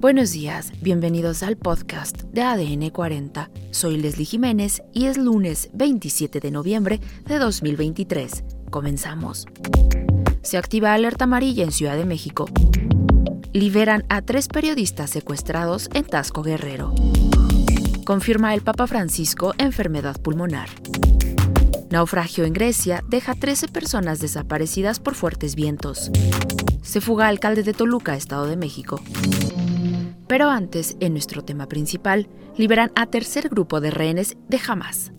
Buenos días, bienvenidos al podcast de ADN 40. Soy Leslie Jiménez y es lunes 27 de noviembre de 2023. Comenzamos. Se activa alerta amarilla en Ciudad de México. Liberan a tres periodistas secuestrados en Tasco Guerrero. Confirma el Papa Francisco enfermedad pulmonar. Naufragio en Grecia deja 13 personas desaparecidas por fuertes vientos. Se fuga alcalde de Toluca, Estado de México. Pero antes, en nuestro tema principal, liberan a tercer grupo de rehenes de Hamas.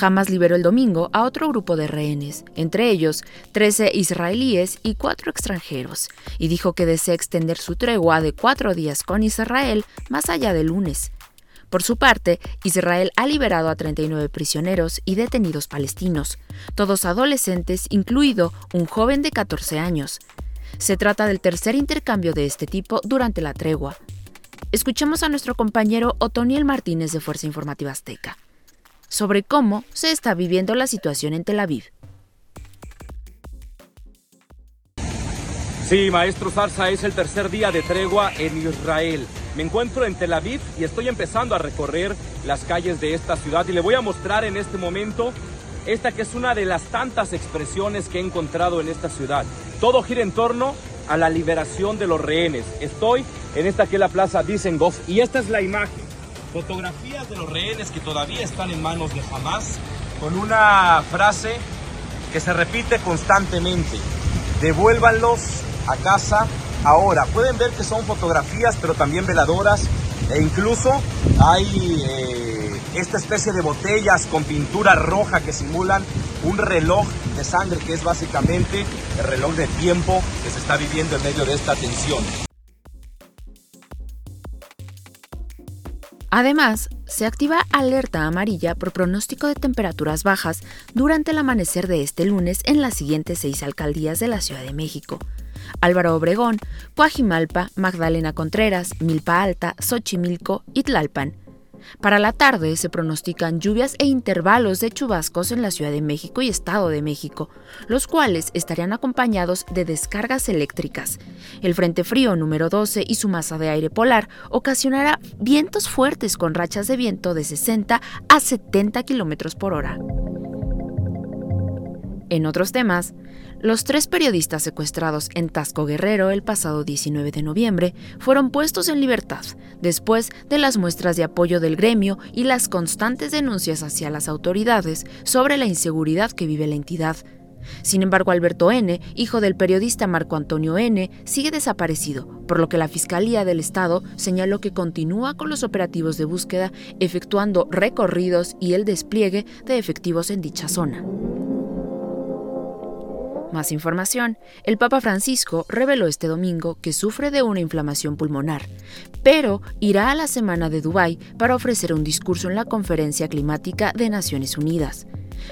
Hamas liberó el domingo a otro grupo de rehenes, entre ellos 13 israelíes y 4 extranjeros, y dijo que desea extender su tregua de cuatro días con Israel más allá del lunes. Por su parte, Israel ha liberado a 39 prisioneros y detenidos palestinos, todos adolescentes, incluido un joven de 14 años. Se trata del tercer intercambio de este tipo durante la tregua, Escuchemos a nuestro compañero Otoniel Martínez de Fuerza Informativa Azteca sobre cómo se está viviendo la situación en Tel Aviv. Sí, maestro Zarza, es el tercer día de tregua en Israel. Me encuentro en Tel Aviv y estoy empezando a recorrer las calles de esta ciudad y le voy a mostrar en este momento esta que es una de las tantas expresiones que he encontrado en esta ciudad. Todo gira en torno a la liberación de los rehenes. Estoy en esta que es la plaza Dizengoff y esta es la imagen. Fotografías de los rehenes que todavía están en manos de Hamas con una frase que se repite constantemente. Devuélvanlos a casa ahora. Pueden ver que son fotografías, pero también veladoras e incluso hay eh, esta especie de botellas con pintura roja que simulan un reloj de sangre que es básicamente el reloj de tiempo que se está viviendo en medio de esta tensión. Además, se activa alerta amarilla por pronóstico de temperaturas bajas durante el amanecer de este lunes en las siguientes seis alcaldías de la Ciudad de México. Álvaro Obregón, Coajimalpa, Magdalena Contreras, Milpa Alta, Xochimilco y Tlalpan. Para la tarde se pronostican lluvias e intervalos de chubascos en la Ciudad de México y Estado de México, los cuales estarían acompañados de descargas eléctricas. El Frente Frío número 12 y su masa de aire polar ocasionará vientos fuertes con rachas de viento de 60 a 70 kilómetros por hora. En otros temas, los tres periodistas secuestrados en Tasco Guerrero el pasado 19 de noviembre fueron puestos en libertad después de las muestras de apoyo del gremio y las constantes denuncias hacia las autoridades sobre la inseguridad que vive la entidad. Sin embargo, Alberto N., hijo del periodista Marco Antonio N., sigue desaparecido, por lo que la Fiscalía del Estado señaló que continúa con los operativos de búsqueda, efectuando recorridos y el despliegue de efectivos en dicha zona. Más información. El Papa Francisco reveló este domingo que sufre de una inflamación pulmonar, pero irá a la semana de Dubái para ofrecer un discurso en la Conferencia Climática de Naciones Unidas.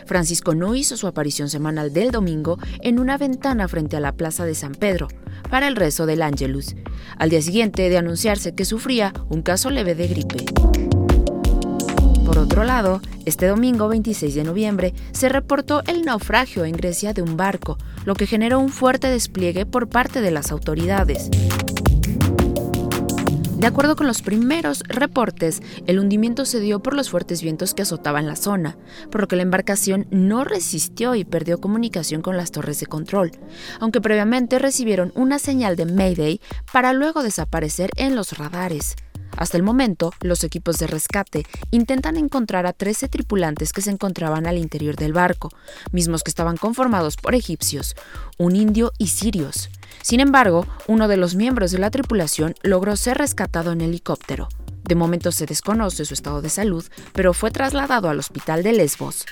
Francisco no hizo su aparición semanal del domingo en una ventana frente a la Plaza de San Pedro para el rezo del Angelus, al día siguiente de anunciarse que sufría un caso leve de gripe. Por otro lado, este domingo 26 de noviembre se reportó el naufragio en Grecia de un barco, lo que generó un fuerte despliegue por parte de las autoridades. De acuerdo con los primeros reportes, el hundimiento se dio por los fuertes vientos que azotaban la zona, por lo que la embarcación no resistió y perdió comunicación con las torres de control, aunque previamente recibieron una señal de Mayday para luego desaparecer en los radares. Hasta el momento, los equipos de rescate intentan encontrar a 13 tripulantes que se encontraban al interior del barco, mismos que estaban conformados por egipcios, un indio y sirios. Sin embargo, uno de los miembros de la tripulación logró ser rescatado en helicóptero. De momento se desconoce su estado de salud, pero fue trasladado al hospital de Lesbos.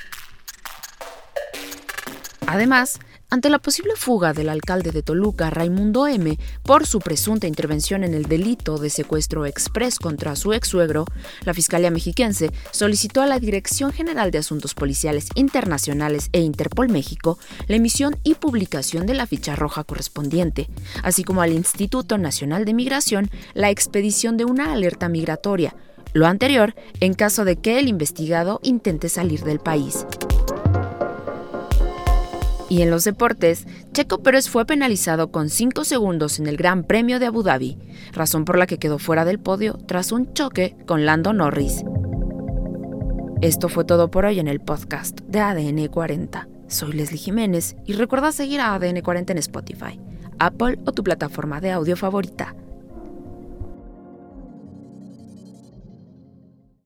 Además, ante la posible fuga del alcalde de Toluca, Raimundo M., por su presunta intervención en el delito de secuestro express contra su ex suegro, la Fiscalía Mexiquense solicitó a la Dirección General de Asuntos Policiales Internacionales e Interpol México la emisión y publicación de la ficha roja correspondiente, así como al Instituto Nacional de Migración la expedición de una alerta migratoria, lo anterior en caso de que el investigado intente salir del país. Y en los deportes, Checo Pérez fue penalizado con 5 segundos en el Gran Premio de Abu Dhabi, razón por la que quedó fuera del podio tras un choque con Lando Norris. Esto fue todo por hoy en el podcast de ADN 40. Soy Leslie Jiménez y recuerda seguir a ADN 40 en Spotify, Apple o tu plataforma de audio favorita.